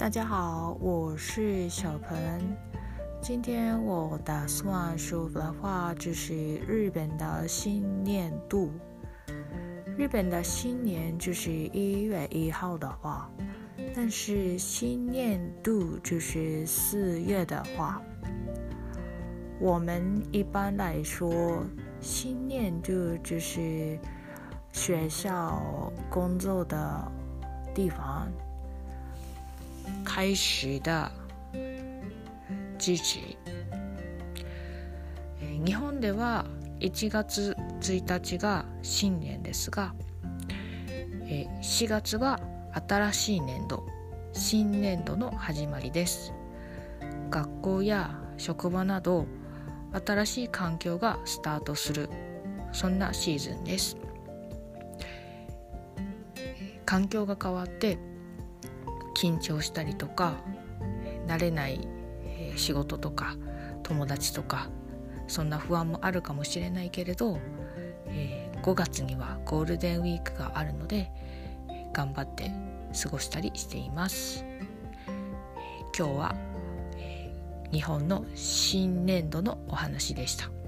大家好，我是小鹏。今天我打算说的话就是日本的新年度。日本的新年就是一月一号的话，但是新年度就是四月的话。我们一般来说，新年度就是学校工作的地方。開始だ。時期日本では1月1日が新年ですが4月は新しい年度新年度の始まりです。学校や職場など新しい環境がスタートするそんなシーズンです。環境が変わって緊張したりとか慣れない仕事とか友達とかそんな不安もあるかもしれないけれど、えー、5月にはゴールデンウィークがあるので頑張って過ごしたりしています、今日は、えー、日本の新年度のお話でした。